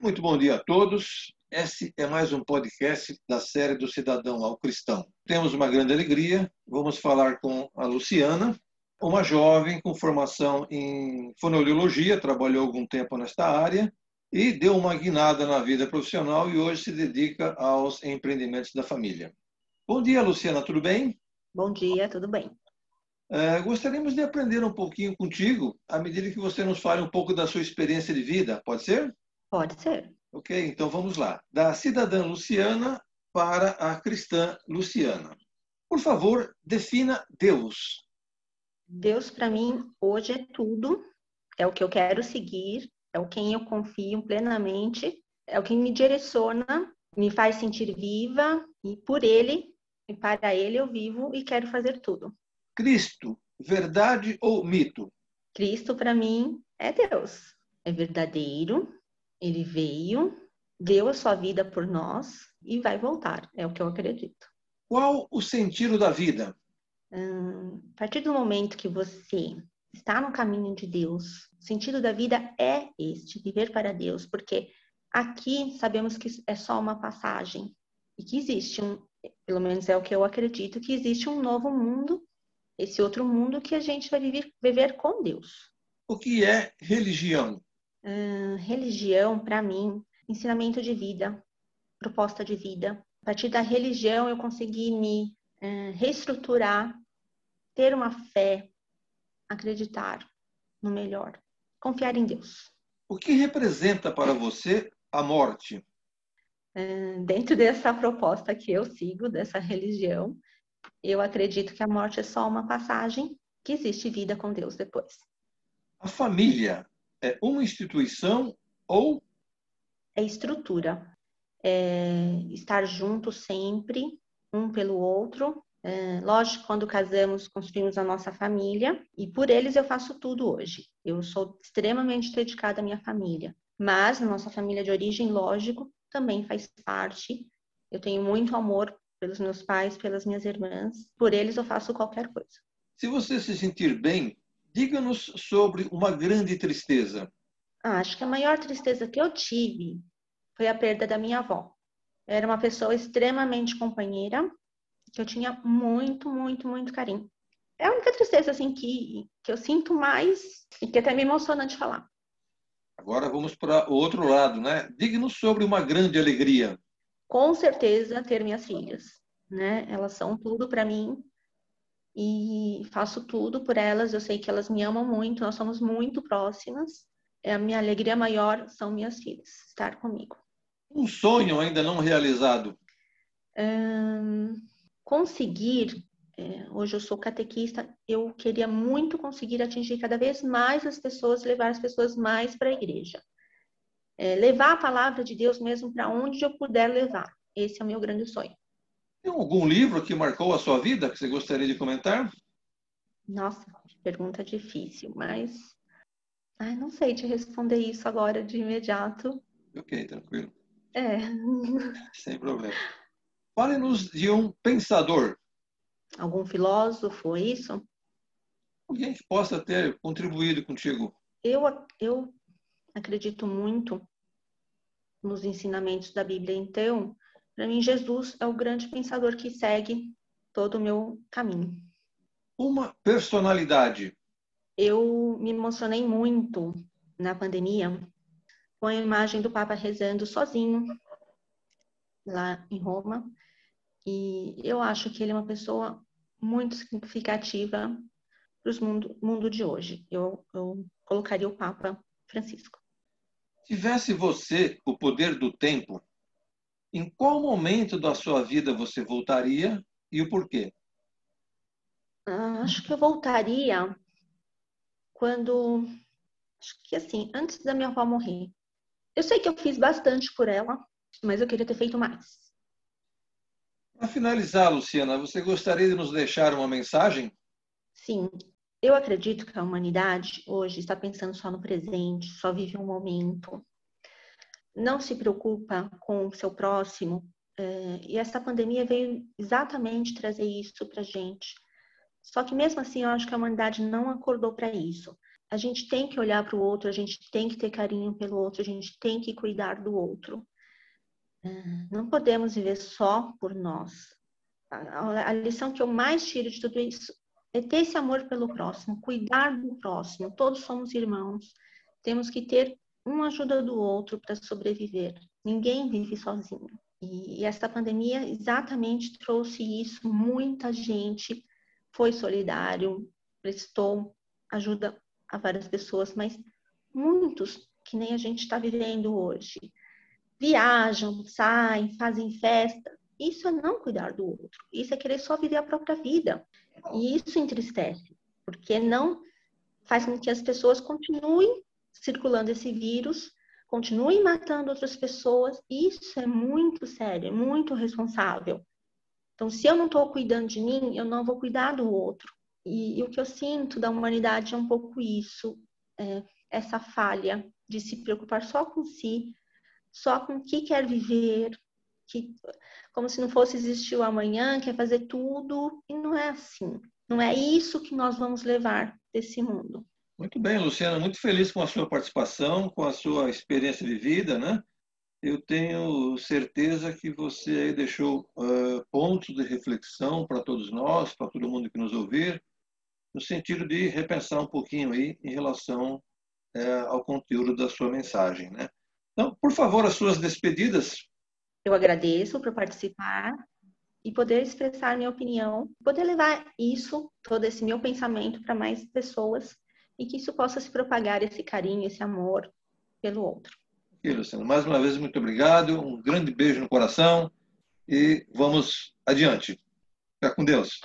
Muito bom dia a todos. Esse é mais um podcast da série do Cidadão ao Cristão. Temos uma grande alegria. Vamos falar com a Luciana, uma jovem com formação em fonoaudiologia, trabalhou algum tempo nesta área e deu uma guinada na vida profissional e hoje se dedica aos empreendimentos da família. Bom dia, Luciana, tudo bem? Bom dia, tudo bem. É, gostaríamos de aprender um pouquinho contigo, à medida que você nos fale um pouco da sua experiência de vida, pode ser? Pode ser. Ok, então vamos lá. Da cidadã Luciana para a cristã Luciana. Por favor, defina Deus. Deus para mim hoje é tudo, é o que eu quero seguir, é o quem eu confio plenamente, é o que me direciona, me faz sentir viva e por ele e para ele eu vivo e quero fazer tudo. Cristo, verdade ou mito? Cristo para mim é Deus. É verdadeiro, ele veio, deu a sua vida por nós e vai voltar, é o que eu acredito. Qual o sentido da vida? Hum, a partir do momento que você está no caminho de Deus, o sentido da vida é este, viver para Deus, porque aqui sabemos que é só uma passagem e que existe um, pelo menos é o que eu acredito, que existe um novo mundo, esse outro mundo que a gente vai viver, viver com Deus. O que é religião? Hum, religião, para mim, ensinamento de vida, proposta de vida. A partir da religião, eu consegui me hum, reestruturar, ter uma fé, acreditar no melhor, confiar em Deus. O que representa para você a morte? Hum, dentro dessa proposta que eu sigo, dessa religião, eu acredito que a morte é só uma passagem, que existe vida com Deus depois. A família é uma instituição ou é estrutura. É estar junto sempre, um pelo outro. É, lógico, quando casamos, construímos a nossa família e por eles eu faço tudo hoje. Eu sou extremamente dedicada à minha família, mas nossa família de origem, lógico, também faz parte. Eu tenho muito amor pelos meus pais, pelas minhas irmãs. Por eles eu faço qualquer coisa. Se você se sentir bem, diga-nos sobre uma grande tristeza. Ah, acho que a maior tristeza que eu tive foi a perda da minha avó. Era uma pessoa extremamente companheira, que eu tinha muito, muito, muito carinho. É a única tristeza assim que, que eu sinto mais e que até me emociona de falar. Agora vamos para o outro lado, né? Diga-nos sobre uma grande alegria. Com certeza ter minhas filhas, né? Elas são tudo para mim e faço tudo por elas. Eu sei que elas me amam muito, nós somos muito próximas. É a minha alegria maior são minhas filhas estar comigo. Um sonho ainda não realizado? conseguir, é, hoje eu sou catequista, eu queria muito conseguir atingir cada vez mais as pessoas, levar as pessoas mais para a igreja. É, levar a palavra de Deus mesmo para onde eu puder levar. Esse é o meu grande sonho. Tem algum livro que marcou a sua vida que você gostaria de comentar? Nossa, pergunta difícil, mas Ai, não sei te responder isso agora de imediato. Ok, tranquilo. É. Sem problema. Fale-nos de um pensador. Algum filósofo, é isso? Alguém que possa ter contribuído contigo. Eu, eu acredito muito nos ensinamentos da Bíblia. Então, para mim, Jesus é o grande pensador que segue todo o meu caminho. Uma personalidade. Eu me emocionei muito na pandemia com a imagem do Papa rezando sozinho lá em Roma. E eu acho que ele é uma pessoa muito significativa para o mundo, mundo de hoje. Eu, eu colocaria o Papa Francisco. Tivesse você o poder do tempo, em qual momento da sua vida você voltaria e o porquê? Ah, acho que eu voltaria quando. Acho que assim, antes da minha avó morrer. Eu sei que eu fiz bastante por ela, mas eu queria ter feito mais. Para finalizar, Luciana, você gostaria de nos deixar uma mensagem? Sim. Eu acredito que a humanidade hoje está pensando só no presente, só vive um momento, não se preocupa com o seu próximo. É, e essa pandemia veio exatamente trazer isso para gente. Só que mesmo assim, eu acho que a humanidade não acordou para isso. a gente tem que olhar para o outro, a gente tem que ter carinho pelo outro, a gente tem que cuidar do outro. É, não podemos viver só por nós. A, a lição que eu mais tiro de tudo isso é ter esse amor pelo próximo, cuidar do próximo. Todos somos irmãos. Temos que ter uma ajuda do outro para sobreviver. Ninguém vive sozinho. E, e essa pandemia exatamente trouxe isso. Muita gente foi solidário, prestou ajuda a várias pessoas, mas muitos que nem a gente está vivendo hoje viajam, saem, fazem festa. Isso é não cuidar do outro. Isso é querer só viver a própria vida. E isso entristece, porque não faz com que as pessoas continuem circulando esse vírus, continuem matando outras pessoas. Isso é muito sério, é muito responsável. Então, se eu não estou cuidando de mim, eu não vou cuidar do outro. E, e, o que eu sinto da humanidade é um pouco isso, é, essa falha de se preocupar só com si, só com o que quer viver, que, como se não fosse existir o amanhã, quer fazer tudo, e não é assim. Não é isso que nós vamos levar desse mundo. Muito bem, Luciana, muito feliz com a sua participação, com a sua experiência vivida, né? Eu tenho certeza que você deixou uh, pontos de reflexão para todos nós, para todo mundo que nos ouvir, no sentido de repensar um pouquinho aí em relação uh, ao conteúdo da sua mensagem, né? Então, por favor, as suas despedidas. Eu agradeço por participar e poder expressar minha opinião, poder levar isso, todo esse meu pensamento para mais pessoas e que isso possa se propagar, esse carinho, esse amor pelo outro. E, Luciano, mais uma vez, muito obrigado, um grande beijo no coração e vamos adiante. Fica com Deus.